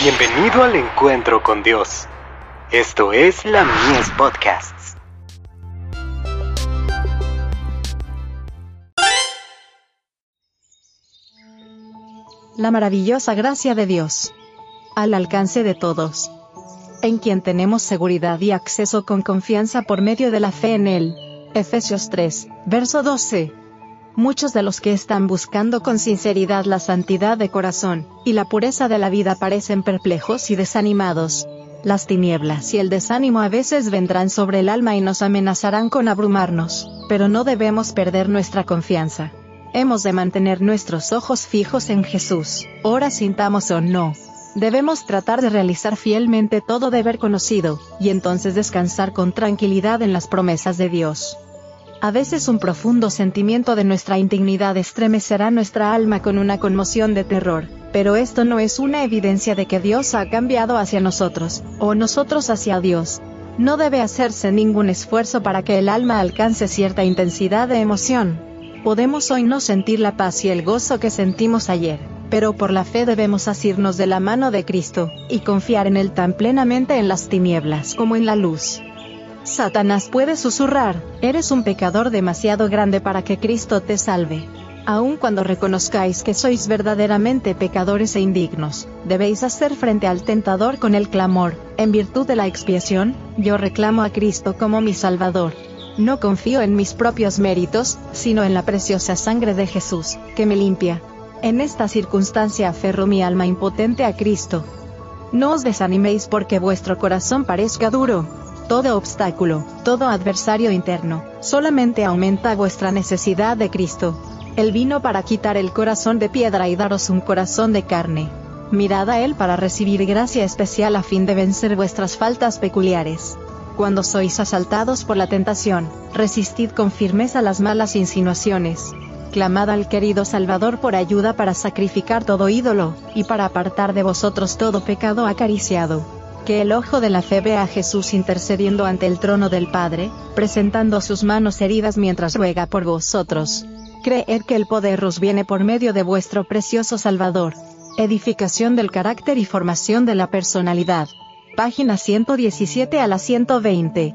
Bienvenido al encuentro con Dios. Esto es la Mies Podcasts. La maravillosa gracia de Dios. Al alcance de todos. En quien tenemos seguridad y acceso con confianza por medio de la fe en Él. Efesios 3, verso 12 muchos de los que están buscando con sinceridad la santidad de corazón, y la pureza de la vida parecen perplejos y desanimados. Las tinieblas y el desánimo a veces vendrán sobre el alma y nos amenazarán con abrumarnos, pero no debemos perder nuestra confianza. Hemos de mantener nuestros ojos fijos en Jesús, ora sintamos o no. Debemos tratar de realizar fielmente todo deber conocido, y entonces descansar con tranquilidad en las promesas de Dios. A veces un profundo sentimiento de nuestra indignidad estremecerá nuestra alma con una conmoción de terror, pero esto no es una evidencia de que Dios ha cambiado hacia nosotros, o nosotros hacia Dios. No debe hacerse ningún esfuerzo para que el alma alcance cierta intensidad de emoción. Podemos hoy no sentir la paz y el gozo que sentimos ayer, pero por la fe debemos asirnos de la mano de Cristo, y confiar en Él tan plenamente en las tinieblas como en la luz. Satanás puede susurrar, eres un pecador demasiado grande para que Cristo te salve. Aun cuando reconozcáis que sois verdaderamente pecadores e indignos, debéis hacer frente al tentador con el clamor, en virtud de la expiación, yo reclamo a Cristo como mi Salvador. No confío en mis propios méritos, sino en la preciosa sangre de Jesús, que me limpia. En esta circunstancia aferro mi alma impotente a Cristo. No os desaniméis porque vuestro corazón parezca duro, todo obstáculo, todo adversario interno, solamente aumenta vuestra necesidad de Cristo. Él vino para quitar el corazón de piedra y daros un corazón de carne. Mirad a Él para recibir gracia especial a fin de vencer vuestras faltas peculiares. Cuando sois asaltados por la tentación, resistid con firmeza las malas insinuaciones. Clamad al querido Salvador por ayuda para sacrificar todo ídolo, y para apartar de vosotros todo pecado acariciado que el ojo de la fe vea a Jesús intercediendo ante el trono del Padre, presentando sus manos heridas mientras ruega por vosotros. Creed que el poder os viene por medio de vuestro precioso Salvador. Edificación del carácter y formación de la personalidad. Página 117 a la 120.